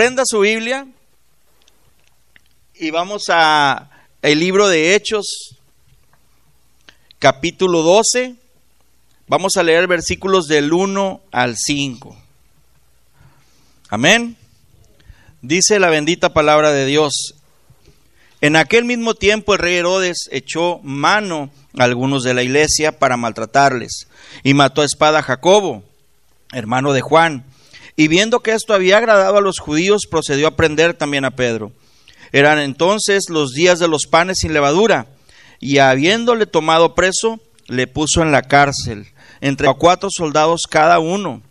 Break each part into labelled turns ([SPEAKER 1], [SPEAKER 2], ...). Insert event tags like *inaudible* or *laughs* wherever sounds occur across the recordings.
[SPEAKER 1] Prenda su Biblia y vamos a el libro de Hechos, capítulo 12. Vamos a leer versículos del 1 al 5. Amén. Dice la bendita palabra de Dios. En aquel mismo tiempo el rey Herodes echó mano a algunos de la iglesia para maltratarles y mató a espada a Jacobo, hermano de Juan. Y viendo que esto había agradado a los judíos, procedió a prender también a Pedro. Eran entonces los días de los panes sin levadura, y habiéndole tomado preso, le puso en la cárcel, entre cuatro soldados cada uno,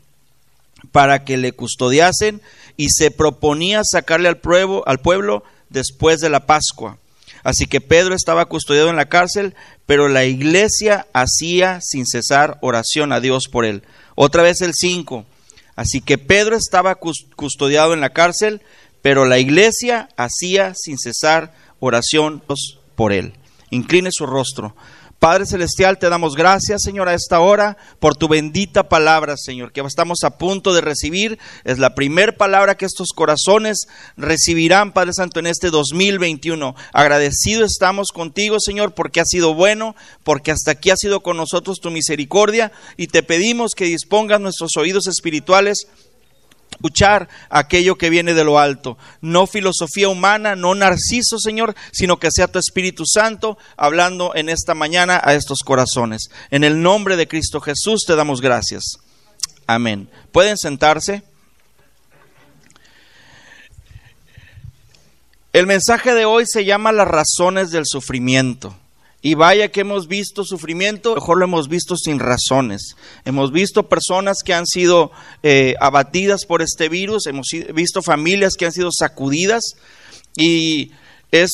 [SPEAKER 1] para que le custodiasen, y se proponía sacarle al pueblo, al pueblo después de la Pascua. Así que Pedro estaba custodiado en la cárcel, pero la iglesia hacía sin cesar oración a Dios por él. Otra vez el 5. Así que Pedro estaba custodiado en la cárcel, pero la iglesia hacía sin cesar oración por él. Incline su rostro. Padre Celestial, te damos gracias, Señor, a esta hora por tu bendita palabra, Señor, que estamos a punto de recibir. Es la primera palabra que estos corazones recibirán, Padre Santo, en este 2021. Agradecido estamos contigo, Señor, porque has sido bueno, porque hasta aquí ha sido con nosotros tu misericordia y te pedimos que dispongas nuestros oídos espirituales escuchar aquello que viene de lo alto. No filosofía humana, no narciso, Señor, sino que sea tu Espíritu Santo hablando en esta mañana a estos corazones. En el nombre de Cristo Jesús te damos gracias. Amén. ¿Pueden sentarse? El mensaje de hoy se llama las razones del sufrimiento. Y vaya que hemos visto sufrimiento, mejor lo hemos visto sin razones. Hemos visto personas que han sido eh, abatidas por este virus, hemos visto familias que han sido sacudidas y es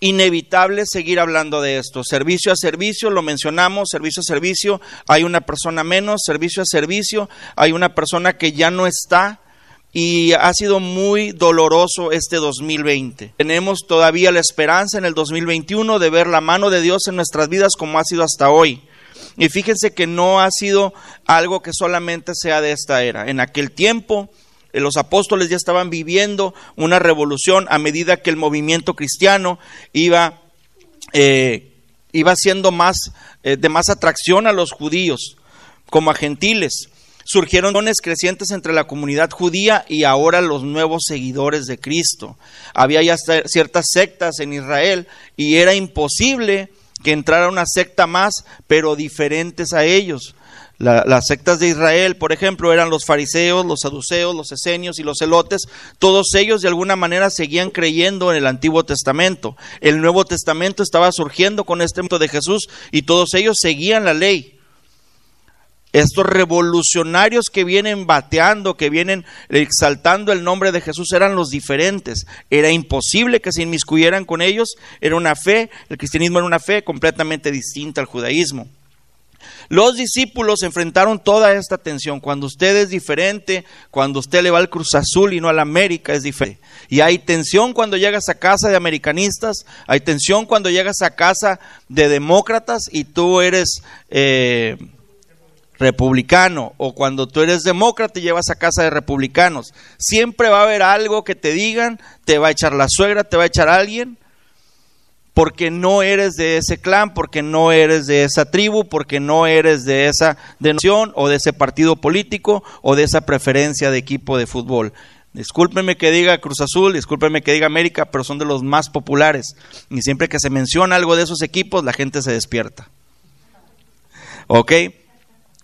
[SPEAKER 1] inevitable seguir hablando de esto. Servicio a servicio, lo mencionamos, servicio a servicio, hay una persona menos, servicio a servicio, hay una persona que ya no está y ha sido muy doloroso este 2020. Tenemos todavía la esperanza en el 2021 de ver la mano de Dios en nuestras vidas como ha sido hasta hoy. Y fíjense que no ha sido algo que solamente sea de esta era. En aquel tiempo eh, los apóstoles ya estaban viviendo una revolución a medida que el movimiento cristiano iba, eh, iba siendo más, eh, de más atracción a los judíos como a gentiles surgieron dones crecientes entre la comunidad judía y ahora los nuevos seguidores de Cristo. Había ya ciertas sectas en Israel y era imposible que entrara una secta más, pero diferentes a ellos. las sectas de Israel, por ejemplo, eran los fariseos, los saduceos, los esenios y los celotes. Todos ellos de alguna manera seguían creyendo en el Antiguo Testamento. El Nuevo Testamento estaba surgiendo con este momento de Jesús y todos ellos seguían la ley estos revolucionarios que vienen bateando, que vienen exaltando el nombre de Jesús, eran los diferentes. Era imposible que se inmiscuyeran con ellos. Era una fe, el cristianismo era una fe completamente distinta al judaísmo. Los discípulos enfrentaron toda esta tensión. Cuando usted es diferente, cuando usted le va al Cruz Azul y no al América, es diferente. Y hay tensión cuando llegas a casa de americanistas, hay tensión cuando llegas a casa de demócratas y tú eres... Eh, republicano o cuando tú eres demócrata y llevas a casa de republicanos. Siempre va a haber algo que te digan, te va a echar la suegra, te va a echar alguien, porque no eres de ese clan, porque no eres de esa tribu, porque no eres de esa denominación o de ese partido político o de esa preferencia de equipo de fútbol. Discúlpeme que diga Cruz Azul, discúlpeme que diga América, pero son de los más populares. Y siempre que se menciona algo de esos equipos, la gente se despierta. ¿Ok?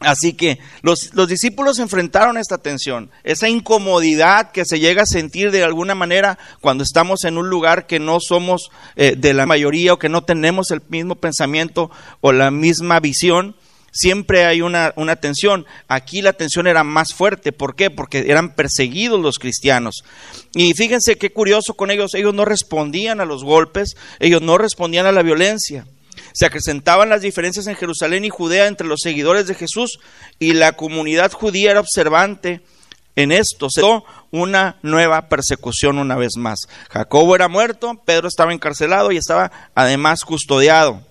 [SPEAKER 1] Así que los, discípulos enfrentaron esta tensión, esa incomodidad que se llega a sentir de alguna manera cuando estamos en un lugar que no somos eh, de la mayoría o que no tenemos el mismo pensamiento o la misma visión. Siempre hay una, una tensión. Aquí la tensión era más fuerte. ¿Por qué? Porque eran perseguidos los cristianos. Y fíjense qué curioso con ellos. Ellos no respondían a los golpes, ellos no respondían a la violencia se acrecentaban las diferencias en Jerusalén y Judea entre los seguidores de Jesús y la comunidad judía era observante en esto. Se dio una nueva persecución una vez más. Jacobo era muerto, Pedro estaba encarcelado y estaba además custodiado.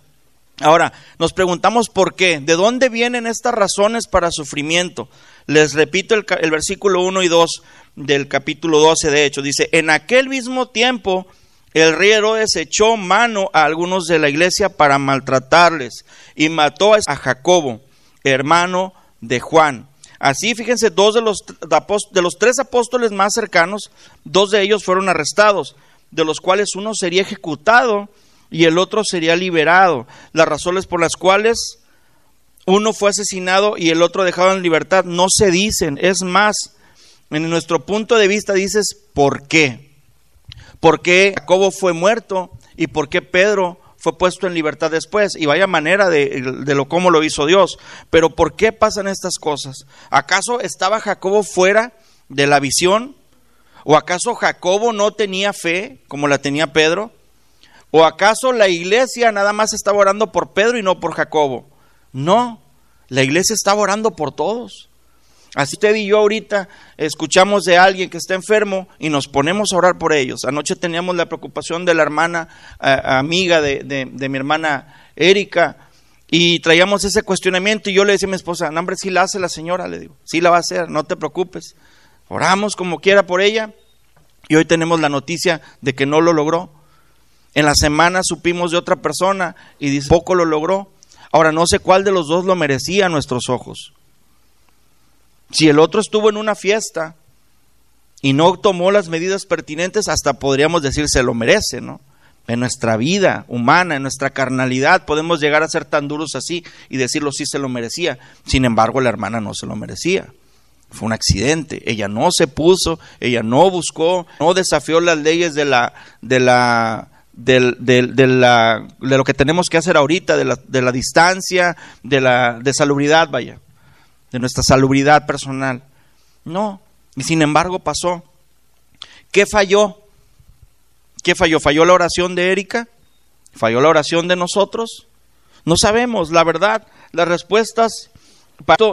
[SPEAKER 1] Ahora, nos preguntamos por qué, de dónde vienen estas razones para sufrimiento. Les repito el, versículo 1 y 2 del capítulo 12 de Hechos. Dice, en aquel mismo tiempo el rey Herodes echó mano a algunos de la iglesia para maltratarles y mató a Jacobo, hermano de Juan. Así, fíjense, dos de los, de los tres apóstoles más cercanos, dos de ellos fueron arrestados, de los cuales uno sería ejecutado y el otro sería liberado. Las razones por las cuales uno fue asesinado y el otro dejado en libertad no se dicen. Es más, en nuestro punto de vista dices, ¿por qué? ¿Por qué Jacobo fue muerto y por qué Pedro fue puesto en libertad después? Y vaya manera de, lo cómo lo hizo Dios. Pero ¿por qué pasan estas cosas? ¿Acaso estaba Jacobo fuera de la visión? ¿O acaso Jacobo no tenía fe como la tenía Pedro? ¿O acaso la iglesia nada más estaba orando por Pedro y no por Jacobo? No, la iglesia estaba orando por todos. Así usted y yo ahorita escuchamos de alguien que está enfermo y nos ponemos a orar por ellos. Anoche teníamos la preocupación de la hermana amiga de, mi hermana Erika y traíamos ese cuestionamiento y yo le decía a mi esposa, no hombre, sí la hace la señora, le digo, sí la va a hacer, no te preocupes. Oramos como quiera por ella y hoy tenemos la noticia de que no lo logró. En la semana supimos de otra persona y dice, poco lo logró. Ahora no sé cuál de los dos lo merecía a nuestros ojos. Si el otro estuvo en una fiesta y no tomó las medidas pertinentes, hasta podríamos decir se lo merece, ¿no? En nuestra vida humana, en nuestra carnalidad, podemos llegar a ser tan duros así y decirlo sí se lo merecía. Sin embargo, la hermana no se lo merecía. Fue un accidente. Ella no se puso, ella no buscó, no desafió las leyes de la, de la, de, la, de lo que tenemos que hacer ahorita, de la, de la distancia, de la de salubridad, vaya de nuestra salubridad personal. No, y sin embargo pasó. ¿Qué falló? ¿Qué falló? ¿Falló la oración de Erika? ¿Falló la oración de nosotros? No sabemos, la verdad, las respuestas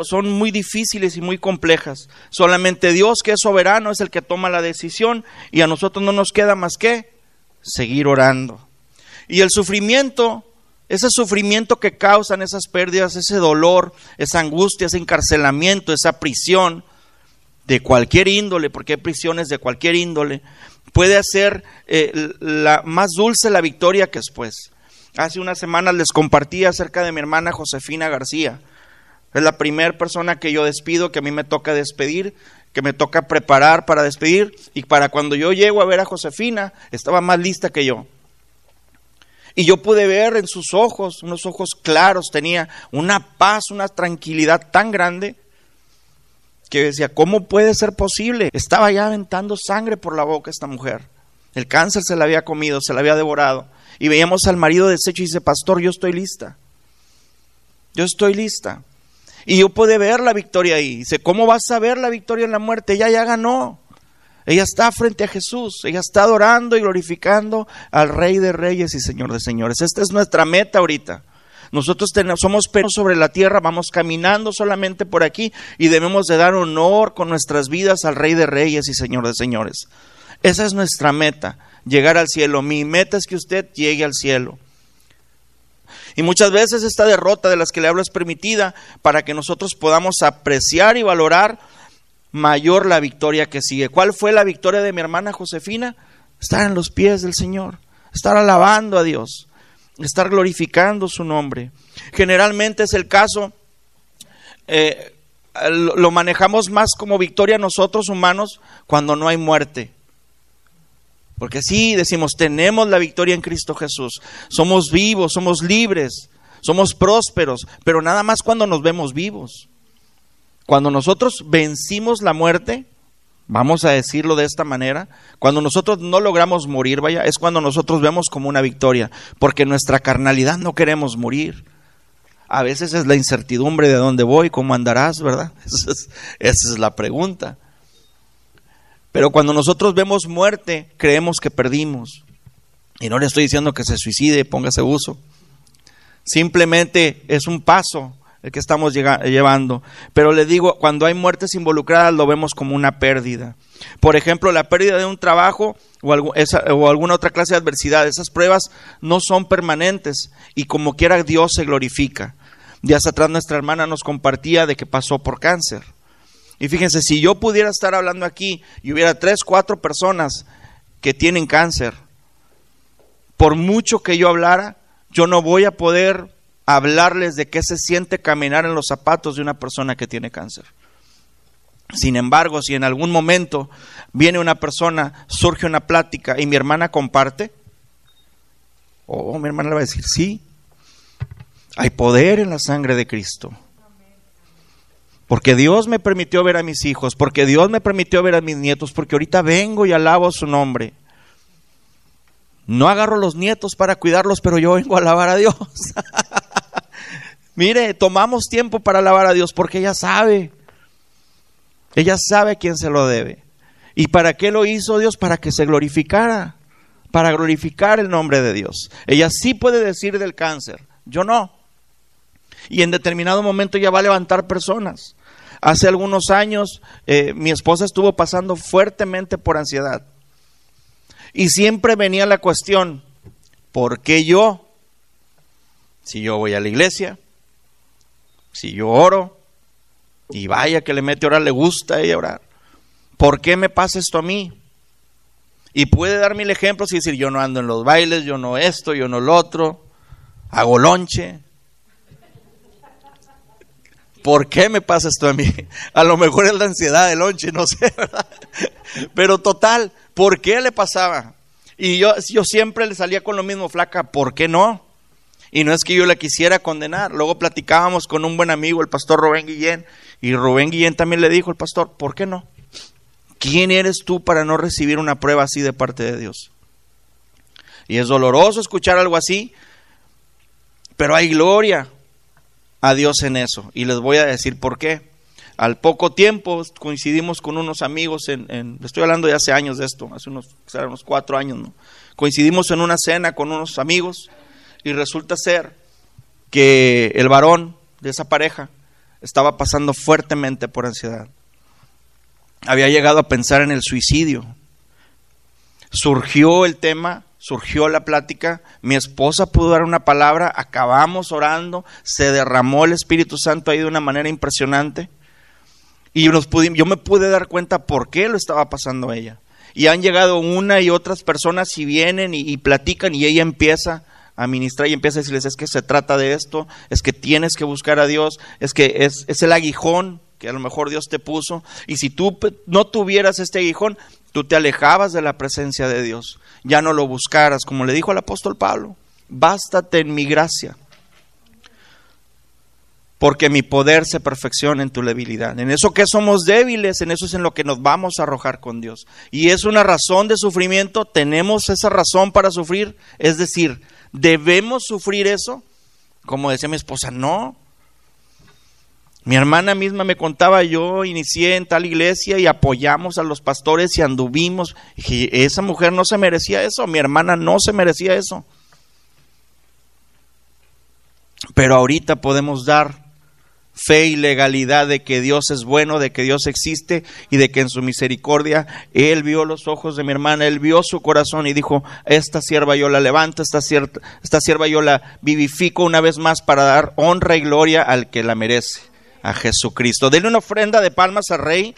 [SPEAKER 1] son muy difíciles y muy complejas. Solamente Dios, que es soberano, es el que toma la decisión y a nosotros no nos queda más que seguir orando. Y el sufrimiento ese sufrimiento que causan esas pérdidas, ese dolor, esa angustia, ese encarcelamiento, esa prisión de cualquier índole, porque hay prisiones de cualquier índole, puede hacer eh, la, más dulce la victoria que después. Hace unas semanas les compartí acerca de mi hermana Josefina García. Es la primera persona que yo despido, que a mí me toca despedir, que me toca preparar para despedir. Y para cuando yo llego a ver a Josefina, estaba más lista que yo. Y yo pude ver en sus ojos, unos ojos claros, tenía una paz, una tranquilidad tan grande que decía, ¿cómo puede ser posible? Estaba ya aventando sangre por la boca esta mujer. El cáncer se la había comido, se la había devorado. Y veíamos al marido deshecho y dice, pastor, yo estoy lista. Yo estoy lista. Y yo pude ver la victoria ahí. Dice, ¿cómo vas a ver la victoria en la muerte? Ella ya ganó. Ella está frente a Jesús, ella está adorando y glorificando al Rey de Reyes y Señor de Señores. Esta es nuestra meta ahorita. Nosotros tenemos, somos perros sobre la tierra, vamos caminando solamente por aquí y debemos de dar honor con nuestras vidas al Rey de Reyes y Señor de Señores. Esa es nuestra meta, llegar al cielo. Mi meta es que usted llegue al cielo. Y muchas veces esta derrota de las que le hablo es permitida para que nosotros podamos apreciar y valorar mayor la victoria que sigue. ¿Cuál fue la victoria de mi hermana Josefina? Estar en los pies del Señor, estar alabando a Dios, estar glorificando su nombre. Generalmente es el caso, eh, lo manejamos más como victoria nosotros humanos cuando no hay muerte. Porque sí, decimos, tenemos la victoria en Cristo Jesús. Somos vivos, somos libres, somos prósperos, pero nada más cuando nos vemos vivos. Cuando nosotros vencimos la muerte, vamos a decirlo de esta manera, cuando nosotros no logramos morir, vaya, es cuando nosotros vemos como una victoria, porque nuestra carnalidad no queremos morir. A veces es la incertidumbre de dónde voy, cómo andarás, ¿verdad? *laughs* Esa es, esa es la pregunta. Pero cuando nosotros vemos muerte, creemos que perdimos. Y no le estoy diciendo que se suicide, póngase uso. Simplemente es un paso el que estamos llevando. Pero le digo, cuando hay muertes involucradas lo vemos como una pérdida. Por ejemplo, la pérdida de un trabajo o, alguna otra clase de adversidad. Esas pruebas no son permanentes y como quiera Dios se glorifica. Días atrás nuestra hermana nos compartía de que pasó por cáncer. Y fíjense, si yo pudiera estar hablando aquí y hubiera tres, cuatro personas que tienen cáncer, por mucho que yo hablara, yo no voy a poder hablarles de qué se siente caminar en los zapatos de una persona que tiene cáncer. Sin embargo, si en algún momento viene una persona, surge una plática y mi hermana comparte, oh, mi hermana le va a decir, sí, hay poder en la sangre de Cristo. Porque Dios me permitió ver a mis hijos, porque Dios me permitió ver a mis nietos, porque ahorita vengo y alabo su nombre. No agarro los nietos para cuidarlos, pero yo vengo a alabar a Dios. *laughs* Mire, tomamos tiempo para alabar a Dios porque ella sabe. Ella sabe a quién se lo debe. ¿Y para qué lo hizo Dios? Para que se glorificara. Para glorificar el nombre de Dios. Ella sí puede decir del cáncer. Yo no. Y en determinado momento ya va a levantar personas. Hace algunos años eh, mi esposa estuvo pasando fuertemente por ansiedad. Y siempre venía la cuestión, ¿por qué yo? Si yo voy a la iglesia, si yo oro, y vaya que le mete orar, le gusta a ella orar, ¿por qué me pasa esto a mí? Y puede dar mil ejemplos y decir, yo no ando en los bailes, yo no esto, yo no lo otro, hago lonche, ¿Por qué me pasa esto a mí? *laughs* A lo mejor es la ansiedad del lonche, no sé, *laughs* ¿verdad? Pero total, ¿por qué le pasaba? Y yo siempre le salía con lo mismo, flaca, ¿por qué no? Y no es que yo la quisiera condenar. Luego platicábamos con un buen amigo, el pastor Rubén Guillén, y Rubén Guillén también le dijo al pastor, ¿por qué no? ¿Quién eres tú para no recibir una prueba así de parte de Dios? Y es doloroso escuchar algo así, pero hay gloria, a Dios en eso. Y les voy a decir por qué. Al poco tiempo coincidimos con unos amigos, en, estoy hablando de hace años de esto, hace unos, unos cuatro años, ¿no? Coincidimos en una cena con unos amigos y resulta ser que el varón de esa pareja estaba pasando fuertemente por ansiedad. Había llegado a pensar en el suicidio. Surgió el tema surgió la plática, mi esposa pudo dar una palabra, acabamos orando, se derramó el Espíritu Santo ahí de una manera impresionante. Y nos yo me pude dar cuenta por qué lo estaba pasando ella. Y han llegado una y otras personas y vienen y, platican y ella empieza a ministrar y empieza a decirles es que se trata de esto, es que tienes que buscar a Dios, es que es, es el aguijón que a lo mejor Dios te puso. Y si tú no tuvieras este aguijón, tú te alejabas de la presencia de Dios ya no lo buscaras, como le dijo el apóstol Pablo, bástate en mi gracia, porque mi poder se perfecciona en tu debilidad. En eso que somos débiles, en eso es en lo que nos vamos a arrojar con Dios. Y es una razón de sufrimiento, tenemos esa razón para sufrir, es decir, debemos sufrir eso. Como decía mi esposa, no, mi hermana misma me contaba, yo inicié en tal iglesia y apoyamos a los pastores y anduvimos. Y esa mujer no se merecía eso, mi hermana no se merecía eso. Pero ahorita podemos dar fe y legalidad de que Dios es bueno, de que Dios existe y de que en su misericordia Él vio los ojos de mi hermana, Él vio su corazón y dijo, esta sierva yo la levanto, esta, sierva yo la vivifico una vez más para dar honra y gloria al que la merece a Jesucristo. Denle una ofrenda de palmas al Rey,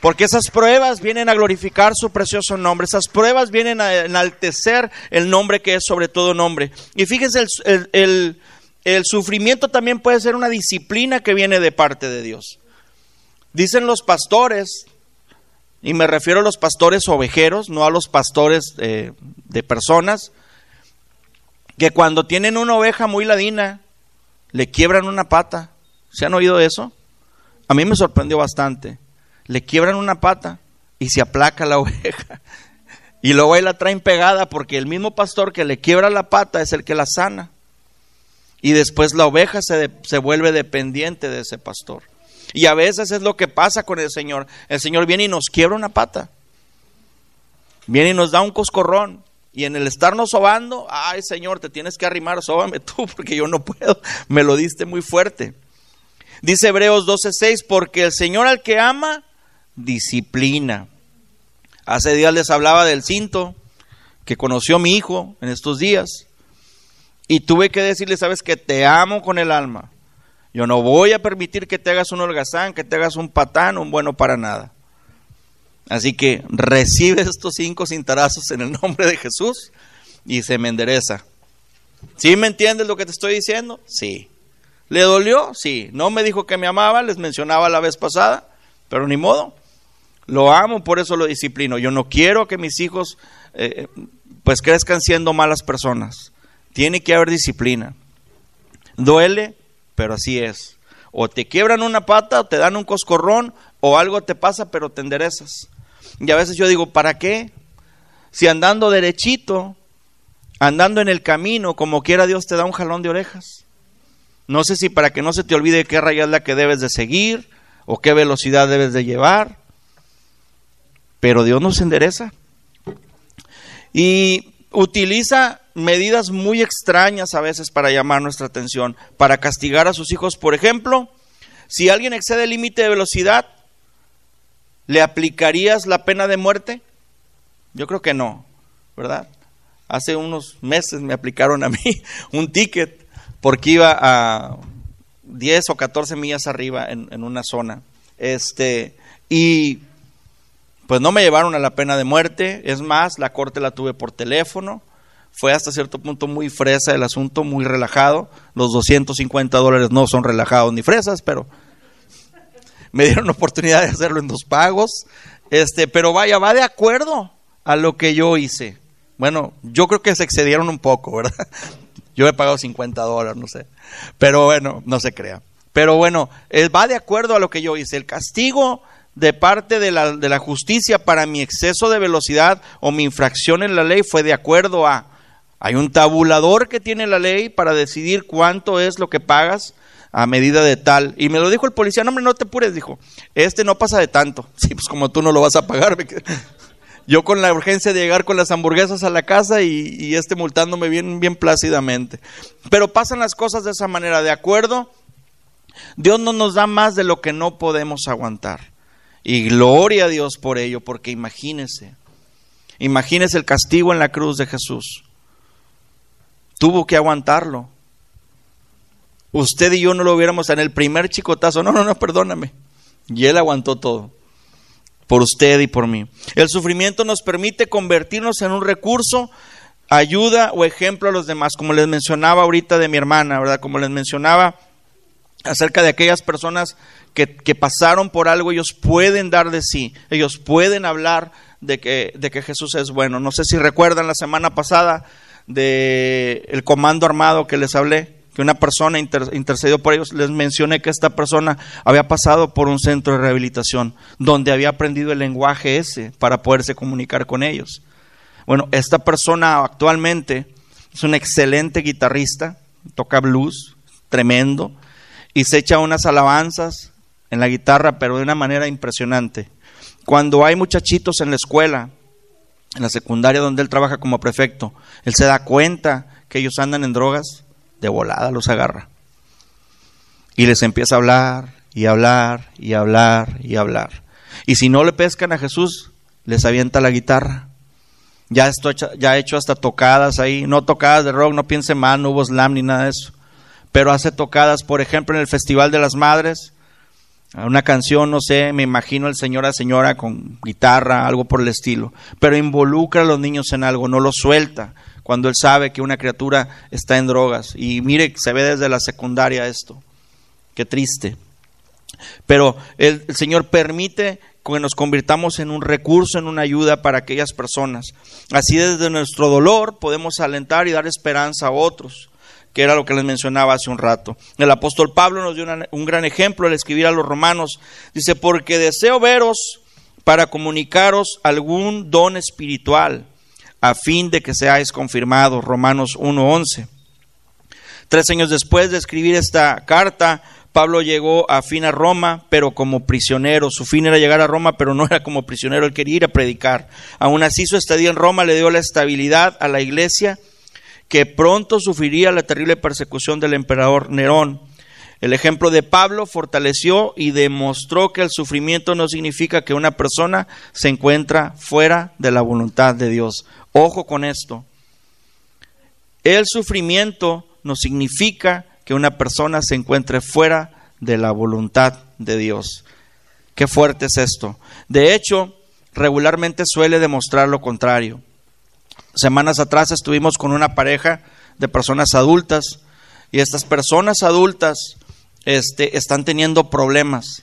[SPEAKER 1] porque esas pruebas vienen a glorificar su precioso nombre, esas pruebas vienen a enaltecer el nombre que es sobre todo nombre. Y fíjense, el, el sufrimiento también puede ser una disciplina que viene de parte de Dios. Dicen los pastores, y me refiero a los pastores ovejeros, no a los pastores eh, de personas, que cuando tienen una oveja muy ladina, le quiebran una pata ¿Se han oído eso? A mí me sorprendió bastante. Le quiebran una pata y se aplaca la *laughs* oveja. Y luego ahí la traen pegada porque el mismo pastor que le quiebra la pata es el que la sana. Y después la oveja se, se vuelve dependiente de ese pastor. Y a veces es lo que pasa con el Señor. El Señor viene y nos quiebra una pata. Viene y nos da un coscorrón. Y en el estarnos sobando, ay Señor, te tienes que arrimar, sóbame tú, *laughs* porque yo no puedo. Me lo diste muy fuerte. Dice Hebreos 12:6, porque el Señor al que ama, disciplina. Hace días les hablaba del cinto que conoció mi hijo en estos días. Y tuve que decirle, sabes que te amo con el alma. Yo no voy a permitir que te hagas un holgazán, que te hagas un patán, un bueno para nada. Así que recibe estos cinco cintarazos en el *laughs* nombre de Jesús y se me endereza. ¿Sí me entiendes lo que te estoy diciendo? Sí. ¿Le dolió? Sí. No me dijo que me amaba, les mencionaba la vez pasada, pero ni modo. Lo amo, por eso lo disciplino. Yo no quiero que mis hijos eh, pues crezcan siendo malas personas. Tiene que haber disciplina. Duele, pero así es. O te quiebran una pata, o te dan un coscorrón, o algo te pasa, pero te enderezas. Y a veces yo digo, ¿para qué? Si andando derechito, andando en el camino, como quiera Dios te da un jalón de orejas. No sé si para que no se te olvide qué raya es la que debes de seguir o qué velocidad debes de llevar. Pero Dios nos endereza. Y utiliza medidas muy extrañas a veces para llamar nuestra atención, para castigar a sus hijos. Por ejemplo, si alguien excede el límite de velocidad, ¿le aplicarías la pena de muerte? Yo creo que no, ¿verdad? Hace unos meses me aplicaron a *laughs* mí un ticket porque iba a 10 o 14 millas arriba en, en una zona. Este, y pues no me llevaron a la pena de muerte, es más, la corte la tuve por teléfono, fue hasta cierto punto muy fresa el asunto, muy relajado, los 250 dólares no son relajados ni fresas, pero me dieron oportunidad de hacerlo en dos pagos, este, pero vaya, va de acuerdo a lo que yo hice. Bueno, yo creo que se excedieron un poco, ¿verdad? *laughs* Yo he pagado 50 dólares, no sé. Pero bueno, no se crea. Pero bueno, va de acuerdo a lo que yo hice. El castigo de parte de la, de la justicia para mi exceso de velocidad o mi infracción en la ley fue de acuerdo a... Hay un tabulador que tiene la ley para decidir cuánto es lo que pagas a medida de tal. Y me lo dijo el policía, no hombre, no te apures, dijo, este no pasa de tanto. *laughs* Sí, pues como tú no lo vas a pagar. *laughs* Yo con la urgencia de llegar con las hamburguesas a la casa y, este multándome bien, bien plácidamente. Pero pasan las cosas de esa manera, ¿de acuerdo? Dios no nos da más de lo que no podemos aguantar. Y gloria a Dios por ello, porque imagínese, imagínese el castigo en la cruz de Jesús. Tuvo que aguantarlo. Usted y yo no lo hubiéramos en el primer chicotazo. No, no, no, perdóname. Y él aguantó todo por usted y por mí. El sufrimiento nos permite convertirnos en un recurso, ayuda o ejemplo a los demás, como les mencionaba ahorita de mi hermana, ¿verdad? Como les mencionaba acerca de aquellas personas que, que pasaron por algo, ellos pueden dar de sí, ellos pueden hablar de que, de que Jesús es bueno. No sé si recuerdan la semana pasada el comando armado que les hablé que una persona intercedió por ellos, les mencioné que esta persona había pasado por un centro de rehabilitación donde había aprendido el lenguaje ese para poderse comunicar con ellos. Bueno, esta persona actualmente es un excelente guitarrista, toca blues, tremendo, y se echa unas alabanzas en la guitarra, pero de una manera impresionante. Cuando hay muchachitos en la escuela, en la secundaria donde él trabaja como prefecto, él se da cuenta que ellos andan en drogas de volada los agarra. Y les empieza a hablar y hablar y hablar y hablar. Y si no le pescan a Jesús, les avienta la guitarra. Ya, esto, ya hecho hasta tocadas ahí, no tocadas de rock, no piense mal, no hubo slam ni nada de eso. Pero hace tocadas, por ejemplo, en el Festival de las Madres, una canción, no sé, me imagino el señor a señora con guitarra, algo por el estilo. Pero involucra a los niños en algo, no los suelta cuando él sabe que una criatura está en drogas. Y mire, se ve desde la secundaria esto. Qué triste. Pero el, Señor permite que nos convirtamos en un recurso, en una ayuda para aquellas personas. Así desde nuestro dolor podemos alentar y dar esperanza a otros, que era lo que les mencionaba hace un rato. El apóstol Pablo nos dio un gran ejemplo al escribir a los romanos. Dice, porque deseo veros para comunicaros algún don espiritual a fin de que seáis confirmados. Romanos 1.11. Tres años después de escribir esta carta, Pablo llegó a fin a Roma, pero como prisionero. Su fin era llegar a Roma, pero no era como prisionero, él quería ir a predicar. Aún así, su estadía en Roma le dio la estabilidad a la iglesia, que pronto sufriría la terrible persecución del emperador Nerón. El ejemplo de Pablo fortaleció y demostró que el sufrimiento no significa que una persona se encuentra fuera de la voluntad de Dios. Ojo con esto. El sufrimiento no significa que una persona se encuentre fuera de la voluntad de Dios. Qué fuerte es esto. De hecho, regularmente suele demostrar lo contrario. Semanas atrás estuvimos con una pareja de personas adultas y estas personas adultas este, están teniendo problemas.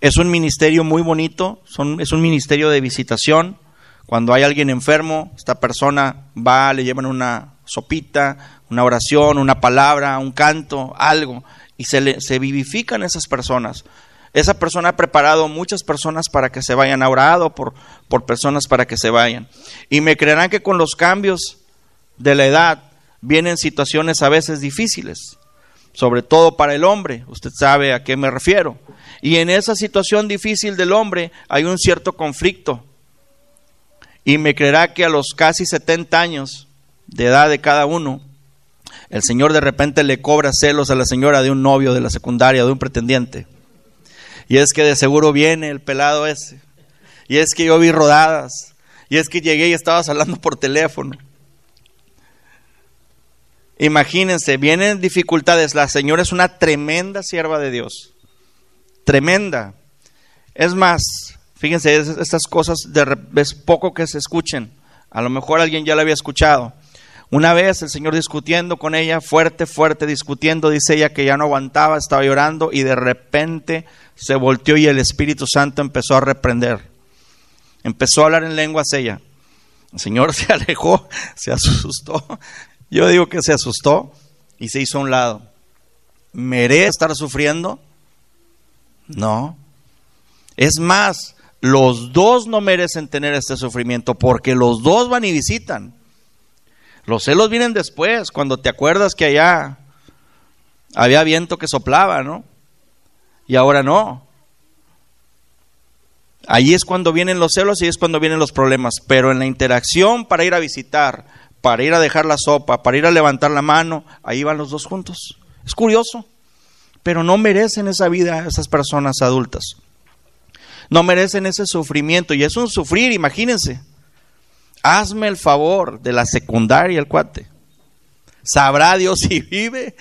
[SPEAKER 1] Es un ministerio muy bonito, son, es un ministerio de visitación. Cuando hay alguien enfermo, esta persona va, le llevan una sopita, una oración, una palabra, un canto, algo, y se, le, se vivifican esas personas. Esa persona ha preparado muchas personas para que se vayan, ha orado por, por personas para que se vayan. Y me creerán que con los cambios de la edad vienen situaciones a veces difíciles, sobre todo para el hombre, usted sabe a qué me refiero. Y en esa situación difícil del hombre hay un cierto conflicto. Y me creerá que a los casi 70 años de edad de cada uno, el Señor de repente le cobra celos a la señora de un novio de la secundaria, de un pretendiente. Y es que de seguro viene el pelado ese. Y es que yo vi rodadas. Y es que llegué y estabas hablando por teléfono. Imagínense, vienen dificultades. La señora es una tremenda sierva de Dios. Tremenda. Es más, fíjense, estas cosas de, es poco que se escuchen. A lo mejor alguien ya la había escuchado. Una vez el Señor discutiendo con ella, fuerte, fuerte, discutiendo, dice ella que ya no aguantaba, estaba llorando y de repente se volteó y el Espíritu Santo empezó a reprender. Empezó a hablar en lenguas ella. El Señor *laughs* se alejó, se asustó. Yo digo que se asustó y se hizo a un lado. ¿Merece estar sufriendo? No. Es más, los dos no merecen tener este sufrimiento porque los dos van y visitan. Los celos vienen después, cuando te acuerdas que allá había viento que soplaba, ¿no? Y ahora no. Ahí es cuando vienen los celos y es cuando vienen los problemas. Pero en la interacción para ir a visitar, para ir a dejar la sopa, para ir a levantar la mano, ahí van los dos juntos. Es curioso. Pero no merecen esa vida esas personas adultas. No merecen ese sufrimiento. Y es un sufrir, imagínense. Hazme el favor de la secundaria, el cuate. Sabrá Dios si vive.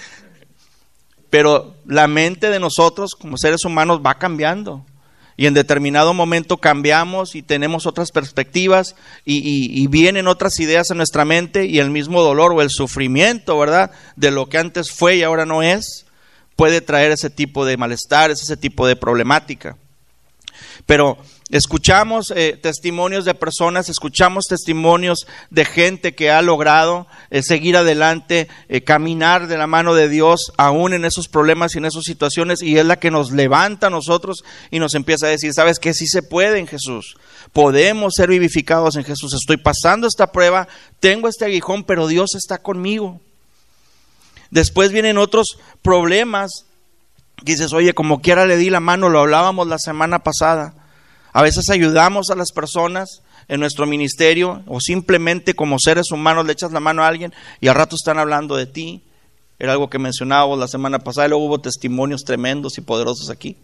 [SPEAKER 1] Pero la mente de nosotros como seres humanos va cambiando. Y en determinado momento cambiamos y tenemos otras perspectivas y, vienen otras ideas en nuestra mente y el mismo dolor o el sufrimiento, ¿verdad? De lo que antes fue y ahora no es, puede traer ese tipo de malestar, ese tipo de problemática. Pero escuchamos eh, testimonios de personas, escuchamos testimonios de gente que ha logrado eh, seguir adelante, eh, caminar de la mano de Dios, aún en esos problemas y en esas situaciones, y es la que nos levanta a nosotros y nos empieza a decir, sabes que sí se puede en Jesús, podemos ser vivificados en Jesús, estoy pasando esta prueba, tengo este aguijón, pero Dios está conmigo. Después vienen otros problemas dices, oye, como quiera le di la mano, lo hablábamos la semana pasada. A veces ayudamos a las personas en nuestro ministerio o simplemente como seres humanos le echas la mano a alguien y al rato están hablando de ti. Era algo que mencionábamos la semana pasada y luego hubo testimonios tremendos y poderosos aquí.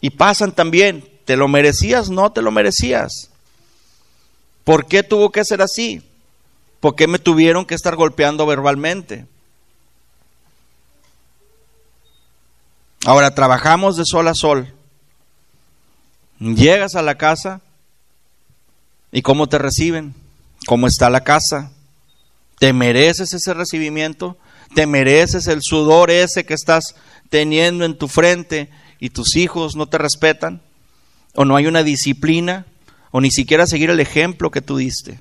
[SPEAKER 1] Y pasan también, ¿te lo merecías? No te lo merecías. ¿Por qué tuvo que ser así? ¿Por qué me tuvieron que estar golpeando verbalmente? Ahora trabajamos de sol a sol. Llegas a la casa y cómo te reciben, cómo está la casa. ¿Te mereces ese recibimiento? ¿Te mereces el sudor ese que estás teniendo en tu frente y tus hijos no te respetan? ¿O no hay una disciplina? ¿O ni siquiera seguir el ejemplo que tú diste?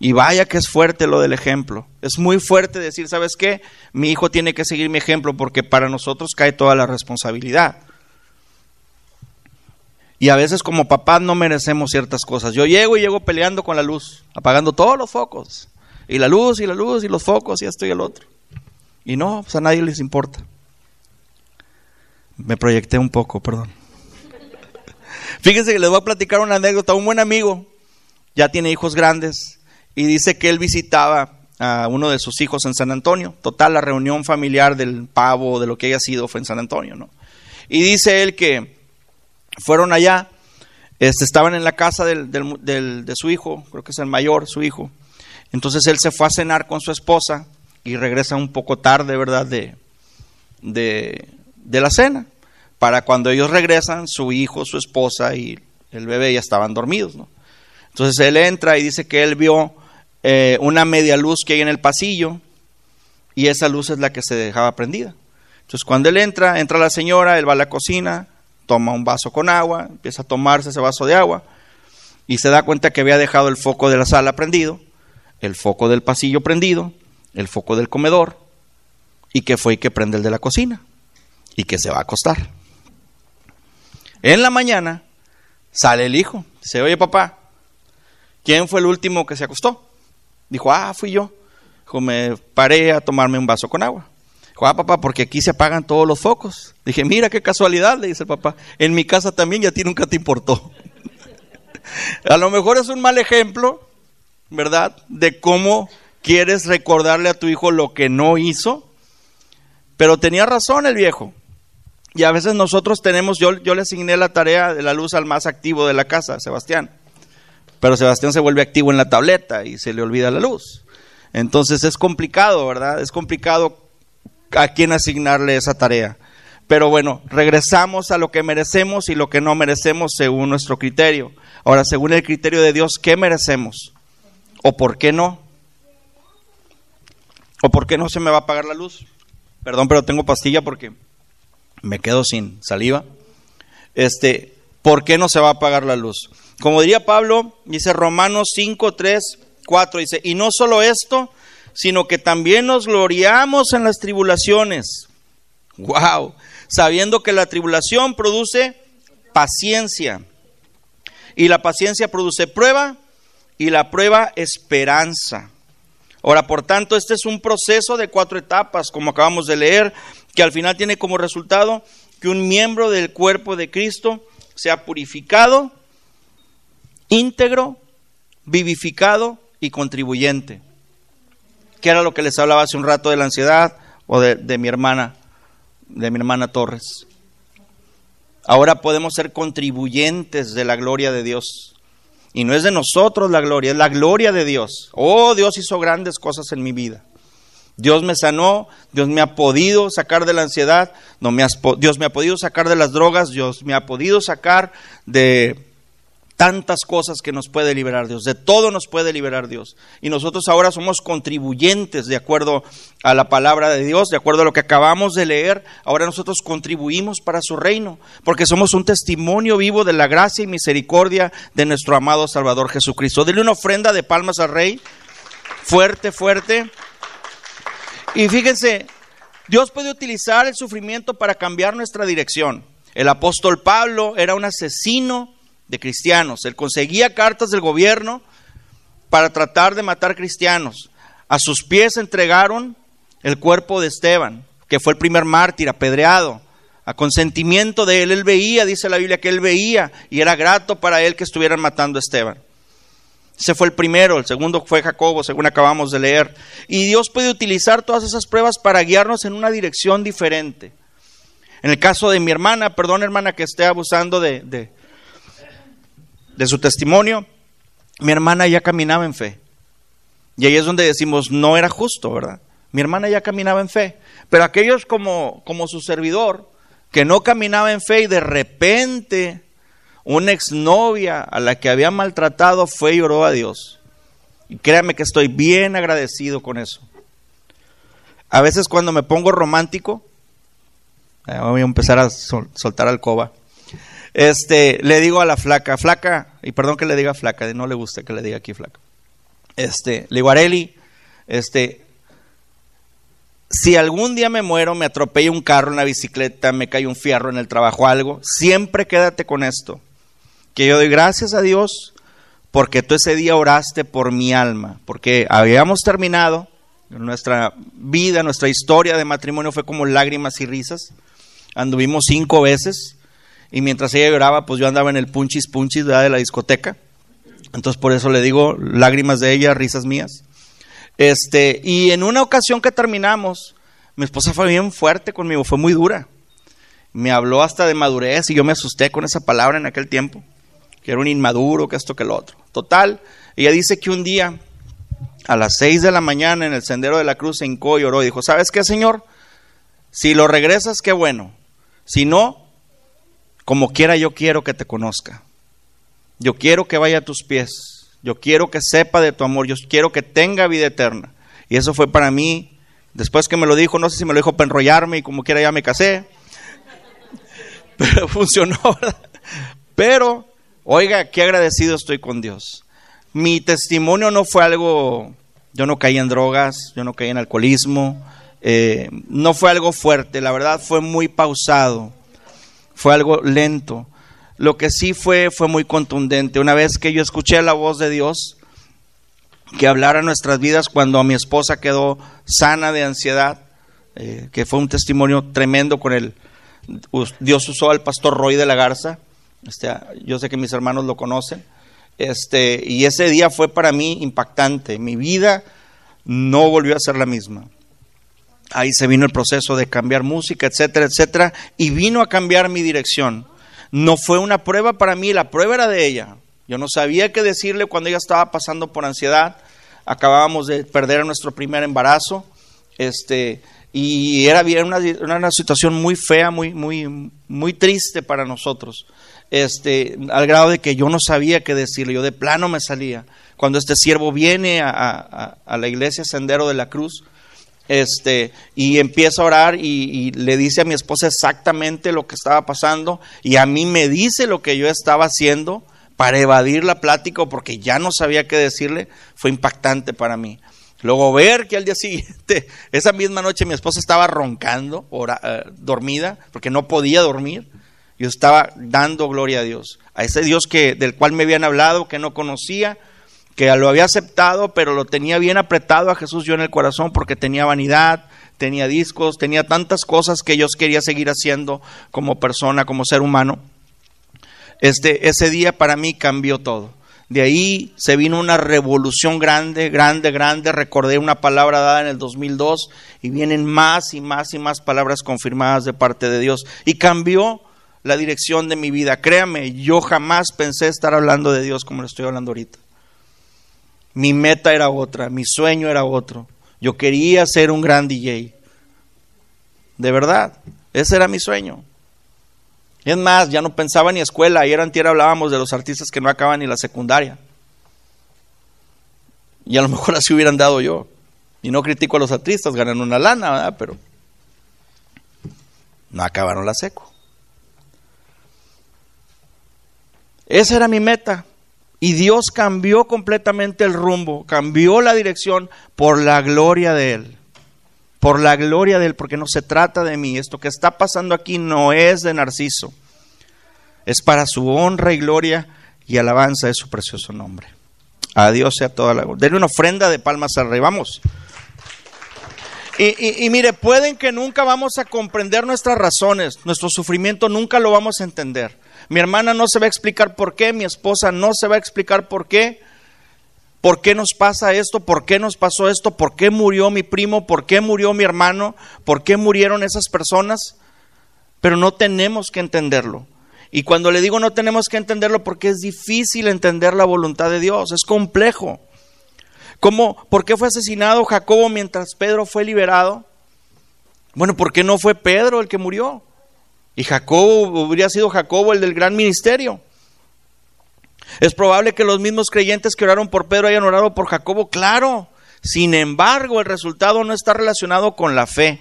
[SPEAKER 1] Y vaya que es fuerte lo del ejemplo. Es muy fuerte decir, ¿sabes qué? Mi hijo tiene que seguir mi ejemplo porque para nosotros cae toda la responsabilidad. Y a veces como papás no merecemos ciertas cosas. Yo llego y llego peleando con la luz, apagando todos los focos. Y la luz y la luz y los focos y esto y el otro. Y no, pues a nadie les importa. Me proyecté un poco, perdón. *laughs* Fíjense que les voy a platicar una anécdota. Un buen amigo ya tiene hijos grandes y dice que él visitaba a uno de sus hijos en San Antonio. Total, la reunión familiar del pavo, de lo que haya sido, fue en San Antonio, ¿no? Y dice él que fueron allá, este, estaban en la casa del, de su hijo, creo que es el mayor, su hijo, Entonces él se fue a cenar con su esposa y regresa un poco tarde, ¿verdad? De, de, de la cena. Para cuando ellos regresan, su hijo, su esposa y el bebé ya estaban dormidos, ¿no? Entonces él entra y dice que él vio eh, una media luz que hay en el pasillo y esa luz es la que se dejaba prendida. Entonces cuando él entra, entra la señora, él va a la cocina, toma un vaso con agua, empieza a tomarse ese vaso de agua y se da cuenta que había dejado el foco de la sala prendido, el foco del pasillo prendido, el foco del comedor y que fue y que prende el de la cocina y que se va a acostar. En la mañana sale el hijo, dice, oye papá, ¿quién fue el último que se acostó? Dijo, ah, fui yo. Dijo, me paré a tomarme un vaso con agua. Dijo, ah, papá, porque aquí se apagan todos los focos. Dije, mira qué casualidad, le dice el papá. En mi casa también y a ti nunca te importó. *laughs* a lo mejor es un mal ejemplo, ¿verdad? De cómo quieres recordarle a tu hijo lo que no hizo. Pero tenía razón el viejo. Y a veces nosotros tenemos, yo, yo le asigné la tarea de la luz al más activo de la casa, Sebastián. Pero Sebastián se vuelve activo en la tableta y se le olvida la luz. Entonces es complicado, ¿verdad? Es complicado a quién asignarle esa tarea. Pero bueno, regresamos a lo que merecemos y lo que no merecemos según nuestro criterio. Ahora, según el criterio de Dios, ¿qué merecemos? ¿O por qué no? ¿O por qué no se me va a apagar la luz? Perdón, pero tengo pastilla porque me quedo sin saliva. Este, ¿por qué no se va a apagar la luz? Como diría Pablo, dice Romanos 5, 3, 4, dice, y no solo esto, sino que también nos gloriamos en las tribulaciones. Wow, sabiendo que la tribulación produce paciencia. Y la paciencia produce prueba y la prueba esperanza. Ahora, por tanto, este es un proceso de cuatro etapas, como acabamos de leer, que al final tiene como resultado que un miembro del cuerpo de Cristo sea purificado, íntegro, vivificado y contribuyente. Que era lo que les hablaba hace un rato de la ansiedad o de, mi hermana, de mi hermana Torres. Ahora podemos ser contribuyentes de la gloria de Dios. Y no es de nosotros la gloria, es la gloria de Dios. Oh, Dios hizo grandes cosas en mi vida. Dios me sanó, Dios me ha podido sacar de la ansiedad, no Dios me ha podido sacar de las drogas, Dios me ha podido sacar de tantas cosas que nos puede liberar Dios, de todo nos puede liberar Dios. Y nosotros ahora somos contribuyentes de acuerdo a la palabra de Dios, de acuerdo a lo que acabamos de leer, ahora nosotros contribuimos para su reino, porque somos un testimonio vivo de la gracia y misericordia de nuestro amado Salvador Jesucristo. Dile una ofrenda de palmas al Rey, fuerte, fuerte. Y fíjense, Dios puede utilizar el sufrimiento para cambiar nuestra dirección. El apóstol Pablo era un asesino de cristianos. Él conseguía cartas del gobierno para tratar de matar cristianos. A sus pies entregaron el cuerpo de Esteban, que fue el primer mártir apedreado. A consentimiento de él, él veía, dice la Biblia, que él veía y era grato para él que estuvieran matando a Esteban. Ese fue el primero, el segundo fue Jacobo, según acabamos de leer. Y Dios puede utilizar todas esas pruebas para guiarnos en una dirección diferente. En el caso de mi hermana, perdón hermana que esté abusando de, de su testimonio, mi hermana ya caminaba en fe. Y ahí es donde decimos, no era justo, ¿verdad? Mi hermana ya caminaba en fe. Pero aquellos como, como su servidor, que no caminaba en fe y de repente una exnovia a la que había maltratado fue y oró a Dios. Y créame que estoy bien agradecido con eso. A veces cuando me pongo romántico, eh, voy a empezar a soltar alcoba este, le digo a la flaca, flaca, y perdón que le diga flaca, no le gusta que le diga aquí flaca. Este, le digo, este, si algún día me muero, me atropella un carro en bicicleta, me cae un fierro en el trabajo, algo, siempre quédate con esto. Que yo doy gracias a Dios porque tú ese día oraste por mi alma, porque habíamos terminado, nuestra vida, nuestra historia de matrimonio fue como lágrimas y risas. Anduvimos cinco veces y mientras ella lloraba, pues yo andaba en el punchis punchis de la discoteca. Entonces por eso le digo lágrimas de ella, risas mías. Este, y en una ocasión que terminamos, mi esposa fue bien fuerte conmigo, fue muy dura. Me habló hasta de madurez y yo me asusté con esa palabra en aquel tiempo, que era un inmaduro, que esto, que lo otro. Total, ella dice que un día a las seis de la mañana en el sendero de la cruz se hincó y oró y dijo, ¿sabes qué, Señor? Si lo regresas, qué bueno. Si no, como quiera yo quiero que te conozca. Yo quiero que vaya a tus pies. Yo quiero que sepa de tu amor. Yo quiero que tenga vida eterna. Y eso fue para mí. Después que me lo dijo, no sé si me lo dijo para enrollarme y como quiera ya me casé. *laughs* Pero *laughs* funcionó. Pero, oiga, qué agradecido estoy con Dios. Mi testimonio no fue algo, yo no caí en drogas, yo no caí en alcoholismo, eh, no fue algo fuerte, la verdad fue muy pausado, fue algo lento. Lo que sí fue fue muy contundente. Una vez que yo escuché la voz de Dios que hablara nuestras vidas cuando mi esposa quedó sana de ansiedad, eh, que fue un testimonio tremendo con el Dios usó al pastor Roy de la Garza. Este, yo sé que mis hermanos lo conocen. Este, y ese día fue para mí impactante. Mi vida no volvió a ser la misma. Ahí se vino el proceso de cambiar música, etcétera, etcétera, y vino a cambiar mi dirección. No fue una prueba para mí, la prueba era de ella. Yo no sabía qué decirle cuando ella estaba pasando por ansiedad. Acabábamos de perder nuestro primer embarazo. Este, y era bien una, una, situación muy fea, muy, muy, muy triste para nosotros. Este, al grado de que yo no sabía qué decirle, yo de plano me salía. Cuando este siervo viene a, a la iglesia Sendero de la Cruz, este, y empieza a orar y, le dice a mi esposa exactamente lo que estaba pasando y a mí me dice lo que yo estaba haciendo para evadir la plática porque ya no sabía qué decirle, fue impactante para mí. Luego ver que al día *laughs* siguiente, esa misma noche mi esposa estaba roncando, eh, dormida, porque no podía dormir. Yo estaba dando gloria a Dios, a ese Dios que, del cual me habían hablado, que no conocía, que lo había aceptado, pero lo tenía bien apretado a Jesús yo en el corazón porque tenía vanidad, tenía discos, tenía tantas cosas que yo quería seguir haciendo como persona, como ser humano. Este, ese día para mí cambió todo. De ahí se vino una revolución grande, grande, grande. Recordé una palabra dada en el 2002 y vienen más y más y más palabras confirmadas de parte de Dios. Y cambió la dirección de mi vida. Créame, yo jamás pensé estar hablando de Dios como lo estoy hablando ahorita. Mi meta era otra, mi sueño era otro. Yo quería ser un gran DJ. De verdad, ese era mi sueño. Es más, ya no pensaba ni escuela, ayer antier hablábamos de los artistas que no acaban ni la secundaria. Y a lo mejor así hubieran dado yo. Y no critico a los artistas, ganan una lana, ¿verdad? Pero no acabaron la seco. Esa era mi meta. Y Dios cambió completamente el rumbo, cambió la dirección por la gloria de Él. Por la gloria de Él, porque no se trata de mí. Esto que está pasando aquí no es de Narciso. Es para su honra y gloria y alabanza de su precioso nombre. A Dios sea toda la gloria. Denle una ofrenda de palmas al rey. Vamos. Y, mire, pueden que nunca vamos a comprender nuestras razones, nuestro sufrimiento nunca lo vamos a entender. Mi hermana no se va a explicar por qué, mi esposa no se va a explicar por qué. ¿Por qué nos pasa esto? ¿Por qué nos pasó esto? ¿Por qué murió mi primo? ¿Por qué murió mi hermano? ¿Por qué murieron esas personas? Pero no tenemos que entenderlo. Y cuando le digo no tenemos que entenderlo porque es difícil entender la voluntad de Dios, es complejo. ¿Cómo, ¿Por qué fue asesinado Jacobo mientras Pedro fue liberado? Bueno, ¿por qué no fue Pedro el que murió? Y Jacobo hubiera sido Jacobo el del gran ministerio. Es probable que los mismos creyentes que oraron por Pedro hayan orado por Jacobo, claro. Sin embargo, el resultado no está relacionado con la fe.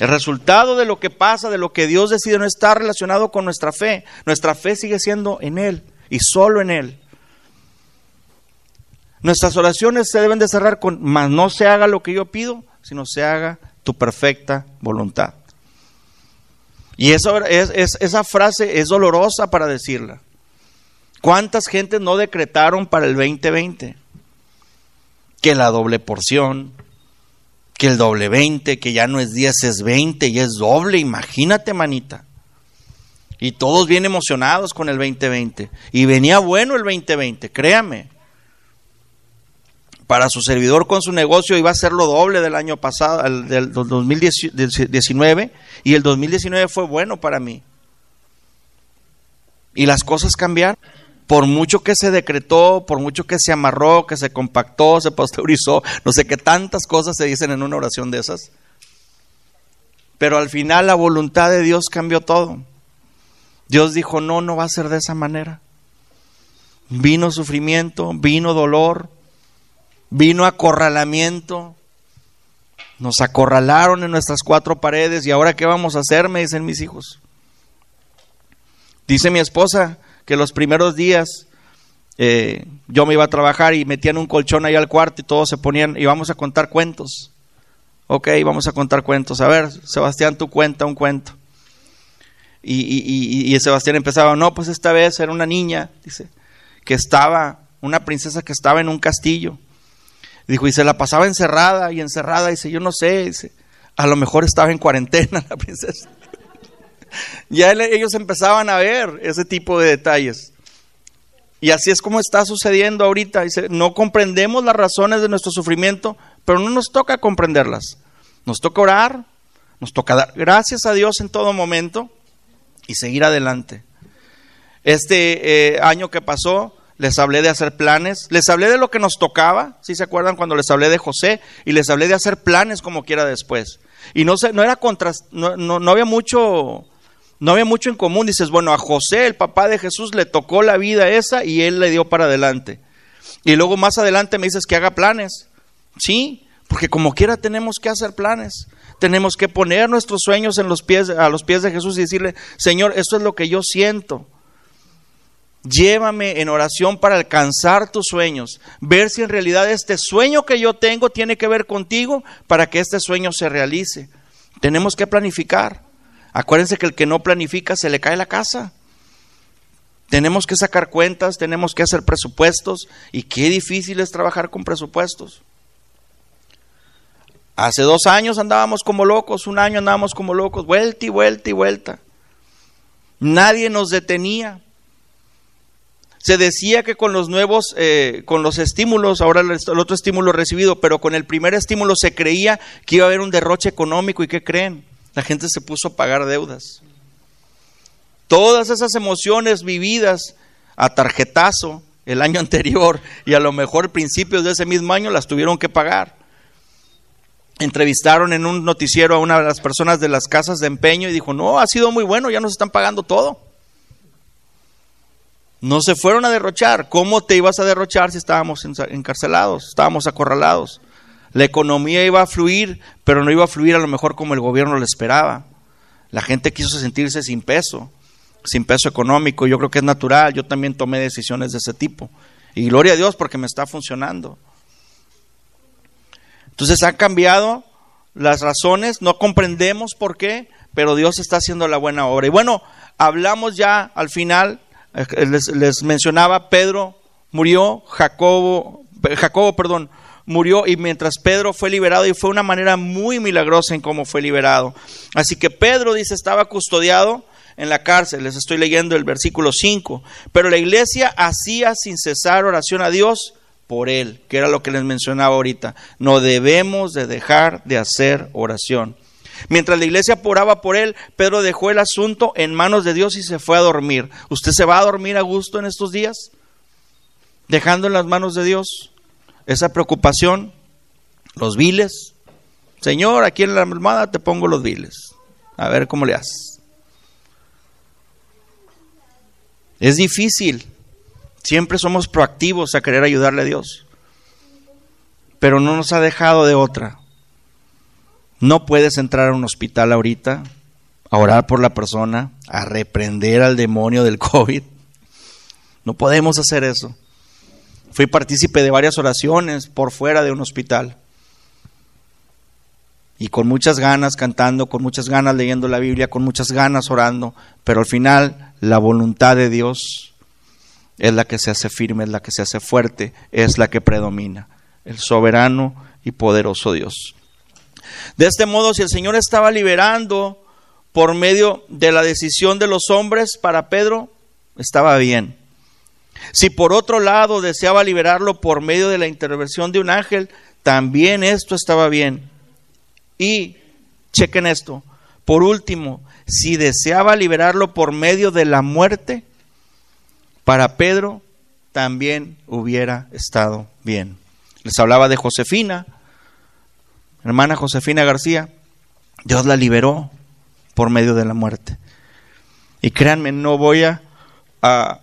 [SPEAKER 1] El resultado de lo que pasa, de lo que Dios decide, no está relacionado con nuestra fe. Nuestra fe sigue siendo en Él y solo en Él. Nuestras oraciones se deben de cerrar con, más no se haga lo que yo pido, sino se haga tu perfecta voluntad. Y eso es, esa frase es dolorosa para decirla. ¿Cuántas gentes no decretaron para el 2020? Que la doble porción, que el doble 20, que ya no es 10, es 20 y es doble, imagínate manita. Y todos bien emocionados con el 2020. Y venía bueno el 2020, créame para su servidor con su negocio iba a ser lo doble del año pasado, del 2019, y el 2019 fue bueno para mí. Y las cosas cambiaron. por mucho que se decretó, por mucho que se amarró, que se compactó, se pasteurizó, no sé qué tantas cosas se dicen en una oración de esas. Pero al final la voluntad de Dios cambió todo. Dios dijo, no, no va a ser de esa manera. Vino sufrimiento, vino dolor, vino acorralamiento. Nos acorralaron en nuestras cuatro paredes y ahora qué vamos a hacer, me dicen mis hijos. Dice mi esposa que los primeros días eh, yo me iba a trabajar y metían un colchón ahí al cuarto y todos se ponían, y vamos a contar cuentos. Ok, vamos a contar cuentos. A ver, Sebastián, tú cuenta un cuento. Y, y, y, Sebastián empezaba, no, pues esta vez era una niña, dice, que estaba, una princesa que estaba en un castillo. Dijo, y se la pasaba encerrada y encerrada. Dice, yo no sé, dice, a lo mejor estaba en cuarentena *laughs* la princesa. ya ellos empezaban a ver ese tipo de detalles. Y así es como está sucediendo ahorita. Dice, no comprendemos las razones de nuestro sufrimiento, pero no nos toca comprenderlas. Nos toca orar, nos toca dar gracias a Dios en todo momento y seguir adelante. Este eh, año que pasó, les hablé de hacer planes, les hablé de lo que nos tocaba, si se acuerdan cuando les hablé de José, y les hablé de hacer planes como quiera después. Y no, no era contra, no, no había mucho no había mucho en común. Dices, bueno, a José, el papá de Jesús, le tocó la vida esa y él le dio para adelante. Y luego más adelante me dices que haga planes. Sí, porque como quiera tenemos que hacer planes. Tenemos que poner nuestros sueños en los pies, a los pies de Jesús y decirle, Señor, esto es lo que yo siento. Llévame en oración para alcanzar tus sueños, ver si en realidad este sueño que yo tengo tiene que ver contigo para que este sueño se realice. Tenemos que planificar. Acuérdense que el que no planifica se le cae la casa. Tenemos que sacar cuentas, tenemos que hacer presupuestos y qué difícil es trabajar con presupuestos. Hace dos años andábamos como locos, un año andábamos como locos, vuelta y vuelta y vuelta. Nadie nos detenía. Se decía que con los nuevos, eh, con los estímulos, ahora el, el otro estímulo recibido, pero con el primer estímulo se creía que iba a haber un derroche económico y ¿qué creen? la gente se puso a pagar deudas. Todas esas emociones vividas a tarjetazo el año *laughs* anterior y a lo mejor principios de ese mismo año las tuvieron que pagar. Entrevistaron en un noticiero a una de las personas de las casas de empeño y dijo, no, ha sido muy bueno, ya nos están pagando todo. No se fueron a derrochar. ¿Cómo te ibas a derrochar si estábamos encarcelados, estábamos acorralados? La economía iba a fluir, pero no iba a fluir a lo mejor como el gobierno lo esperaba. La gente quiso sentirse sin peso, sin peso económico. Yo creo que es natural. Yo también tomé decisiones de ese tipo. Y gloria a Dios porque me está funcionando. Entonces han cambiado las razones, no comprendemos por qué, pero Dios está haciendo la buena obra. Y bueno, hablamos ya al final, les, mencionaba, Pedro murió, Jacobo, Jacobo, perdón, murió y mientras Pedro fue liberado y fue una manera muy milagrosa en cómo fue liberado. Así que Pedro dice estaba custodiado en la cárcel, les estoy leyendo el versículo 5, pero la iglesia hacía sin cesar oración a Dios por él, que era lo que les mencionaba ahorita. No debemos de dejar de hacer oración. Mientras la iglesia oraba por él, Pedro dejó el asunto en manos de Dios y se fue a dormir. ¿Usted se va a dormir a gusto en estos días? Dejando en las manos de Dios esa preocupación, los viles. Señor, aquí en la almohada te pongo los viles. A ver cómo le haces. Es difícil. Siempre somos proactivos a querer ayudarle a Dios. Pero no nos ha dejado de otra. No puedes entrar a un hospital ahorita a orar por la persona, a reprender al demonio del *laughs* COVID. No podemos hacer eso. Fui partícipe de varias oraciones por fuera de un hospital. Y con muchas ganas cantando, con muchas ganas leyendo la Biblia, con muchas ganas orando. Pero al final la voluntad de Dios es la que se hace firme, es la que se hace fuerte, es la que predomina. El soberano y poderoso Dios. De este modo, si el Señor estaba liberando por medio de la decisión de los hombres para Pedro, estaba bien. Si por otro lado deseaba liberarlo por medio de la intervención de un ángel, también esto estaba bien. Y, chequen esto, por último, si deseaba liberarlo por medio de la muerte, para Pedro también hubiera estado bien. Les hablaba de Josefina, hermana Josefina García. Dios la liberó por medio de la muerte. Y créanme, no voy a, a,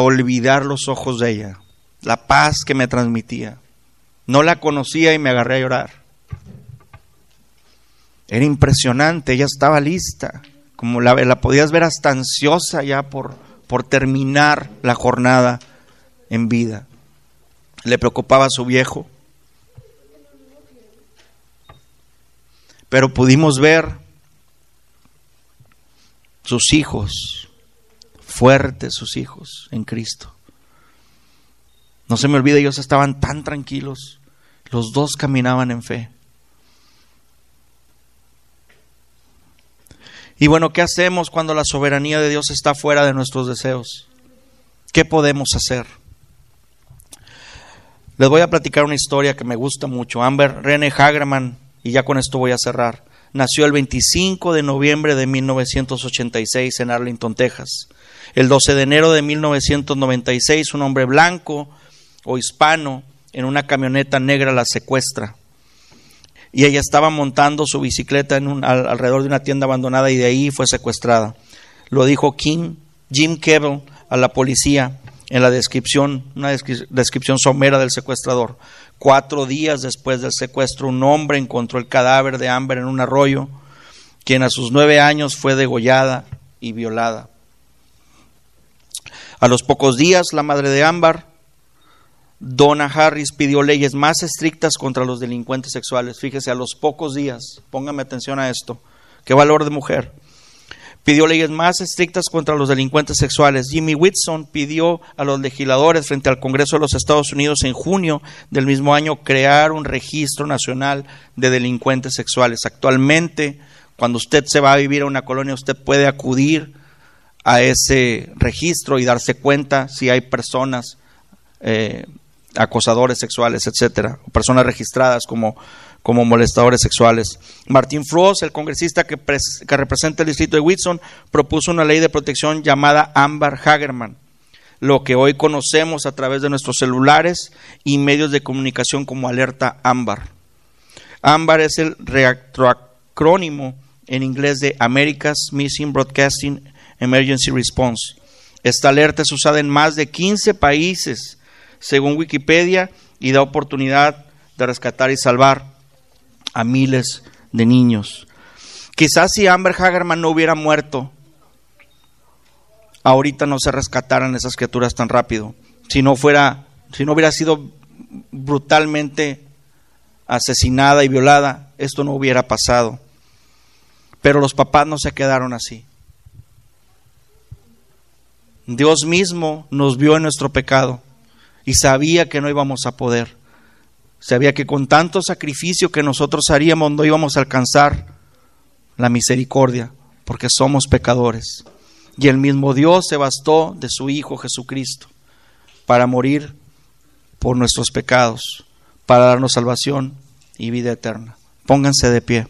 [SPEAKER 1] olvidar los ojos de ella, la paz que me transmitía. No la conocía y me agarré a llorar. Era impresionante, ella estaba lista, como la, la podías ver hasta ansiosa ya por, por terminar la jornada en vida. Le preocupaba a su viejo. Pero pudimos ver sus hijos, fuertes sus hijos en Cristo. No se me olvide, ellos estaban tan tranquilos. Los dos caminaban en fe. Y bueno, ¿qué hacemos cuando la soberanía de Dios está fuera de nuestros deseos? ¿Qué podemos hacer? Les voy a platicar una historia que me gusta mucho. Amber René Hagerman, y ya con esto voy a cerrar, nació el 25 de noviembre de 1986 en Arlington, Texas. El 12 de enero de 1996, un hombre blanco o hispano en una camioneta negra la secuestra y ella estaba montando su bicicleta alrededor de una tienda abandonada y de ahí fue secuestrada. Lo dijo King, Jim Kevin a la policía en la descripción, una descripción somera del secuestrador. Cuatro días después del secuestro, un hombre encontró el cadáver de Amber en un arroyo, quien a sus nueve años fue degollada y violada. A los pocos días, la madre de Amber Donna Harris pidió leyes más estrictas contra los delincuentes sexuales. Fíjese, a los pocos días, póngame atención a esto, qué valor de mujer. Pidió leyes más estrictas contra los delincuentes sexuales. Jimmy Whitson pidió a los legisladores frente al Congreso de los Estados Unidos en junio del mismo año crear un registro nacional de delincuentes sexuales. Actualmente, cuando usted se va a vivir a una colonia, usted puede acudir a ese registro y darse cuenta si hay personas eh, acosadores sexuales, etcétera, personas registradas como, como molestadores sexuales. Martín Frost, el congresista que, representa el distrito de Whitson, propuso una ley de protección llamada Amber Hagerman, lo que hoy conocemos a través de nuestros celulares y medios de comunicación como alerta AMBAR. AMBAR es el reacrónimo en inglés de America's Missing Broadcasting Emergency Response. Esta alerta es usada en más de 15 países según Wikipedia, y da oportunidad de rescatar y salvar a miles de niños. Quizás si Amber Hagerman no hubiera muerto, ahorita no se rescataran esas criaturas tan rápido. Si no fuera, si no hubiera sido brutalmente asesinada y violada, esto no hubiera pasado. Pero los papás no se quedaron así. Dios mismo nos vio en nuestro pecado y sabía que no íbamos a poder. Sabía que con tanto sacrificio que nosotros haríamos no íbamos a alcanzar la misericordia, porque somos pecadores. Y el mismo Dios se bastó de su Hijo Jesucristo para morir por nuestros pecados, para darnos salvación y vida eterna. Pónganse de pie.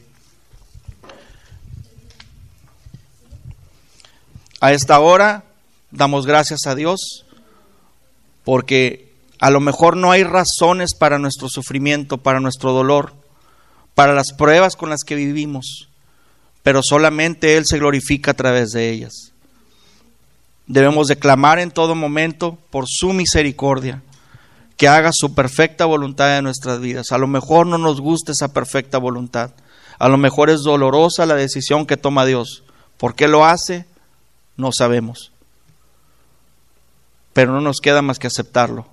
[SPEAKER 1] A esta hora damos gracias a Dios porque a lo mejor no hay razones para nuestro sufrimiento, para nuestro dolor, para las pruebas con las que vivimos, pero solamente Él se glorifica a través de ellas. Debemos declamar en todo momento por su misericordia, que haga su perfecta voluntad en nuestras vidas. A lo mejor no nos gusta esa perfecta voluntad, a lo mejor es dolorosa la decisión que toma Dios. ¿Por qué lo hace? No sabemos pero no nos queda más que aceptarlo.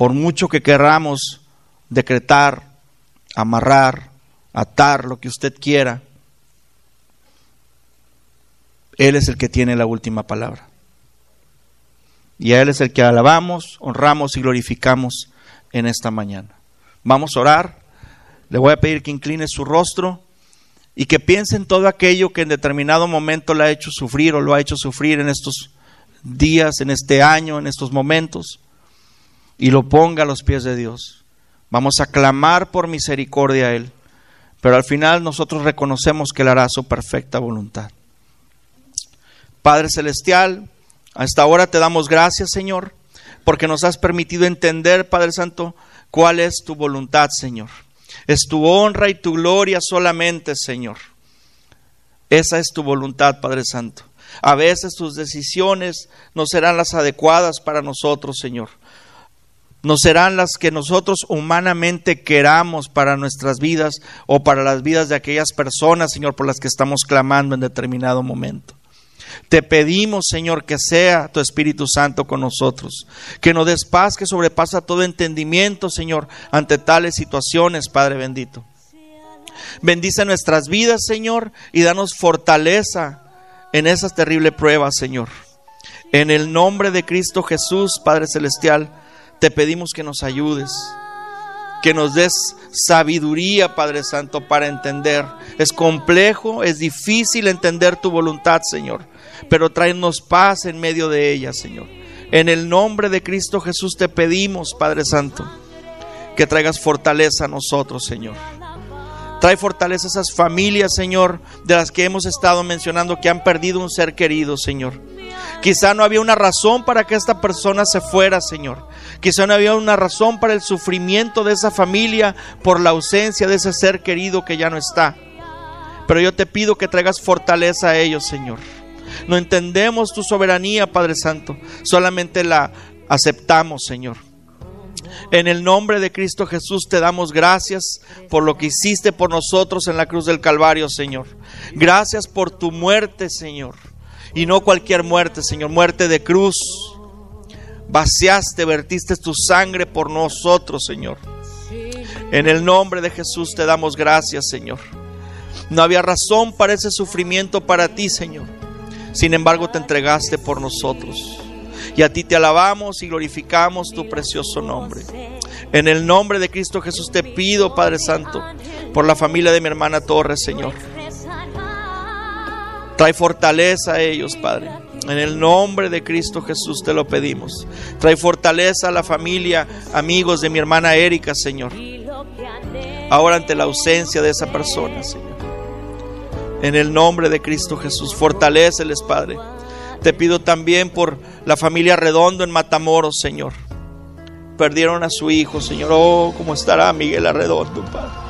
[SPEAKER 1] Por mucho que querramos decretar, amarrar, atar, lo que usted quiera, Él es el que tiene la última palabra. Y a Él es el que alabamos, honramos y glorificamos en esta mañana. Vamos a orar. Le voy a pedir que incline su rostro y que piense en todo aquello que en determinado momento le ha hecho sufrir o lo ha hecho sufrir en estos días, en este año, en estos momentos, y lo ponga a los pies de Dios. Vamos a clamar por misericordia a Él, pero al final nosotros reconocemos que Él hará su perfecta voluntad. Padre Celestial, A esta hora te damos gracias, Señor, porque nos has permitido entender, Padre Santo, cuál es tu voluntad, Señor. Es tu honra y tu gloria solamente, Señor. Esa es tu voluntad, Padre Santo. A veces tus decisiones no serán las adecuadas para nosotros, Señor. No serán las que nosotros humanamente queramos para nuestras vidas o para las vidas de aquellas personas, Señor, por las que estamos clamando en determinado momento. Te pedimos, Señor, que sea tu Espíritu Santo con nosotros, que nos des paz que sobrepasa todo entendimiento, Señor, ante tales situaciones, Padre bendito. Bendice nuestras vidas, Señor, y danos fortaleza en esas terribles pruebas, Señor. En el nombre de Cristo Jesús, Padre Celestial, te pedimos que nos ayudes, que nos des sabiduría, Padre Santo, para entender. Es complejo, es difícil entender tu voluntad, Señor, pero tráenos paz en medio de ella, Señor. En el nombre de Cristo Jesús te pedimos, Padre Santo, que traigas fortaleza a nosotros, Señor. Trae fortaleza a esas familias, Señor, de las que hemos estado mencionando que han perdido un ser querido, Señor. Quizá no había una razón para que esta persona se fuera, Señor. Quizá no había una razón para el sufrimiento de esa familia por la ausencia de ese ser querido que ya no está. Pero yo te pido que traigas fortaleza a ellos, Señor. No entendemos tu soberanía, Padre Santo. Solamente la aceptamos, Señor. En el nombre de Cristo Jesús te damos gracias por lo que hiciste por nosotros en la cruz del Calvario, Señor. Gracias por tu muerte, Señor. Y no cualquier muerte, Señor, muerte de cruz. Vaciaste, vertiste tu sangre por nosotros, Señor. En el nombre de Jesús te damos gracias, Señor. No había razón para ese sufrimiento para ti, Señor. Sin embargo, te entregaste por nosotros. Y a ti te alabamos y glorificamos tu precioso nombre. En el nombre de Cristo Jesús te pido, Padre Santo, por la familia de mi hermana Torres, Señor. Trae fortaleza a ellos, Padre. En el nombre de Cristo Jesús te lo pedimos. Trae fortaleza a la familia, amigos de mi hermana Erika, Señor. Ahora ante la ausencia de esa persona, Señor. En el nombre de Cristo Jesús, fortaleceles, Padre. Te pido también por la familia Redondo en Matamoros, Señor. Perdieron a su hijo, Señor. Oh, ¿cómo estará Miguel Arredondo, Padre?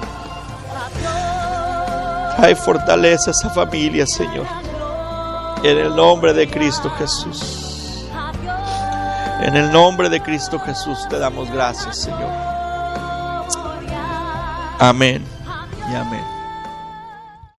[SPEAKER 1] Hay fortaleza esa familia, Señor. En el nombre de Cristo Jesús. En el nombre de Cristo Jesús te damos gracias, Señor. Amén y amén.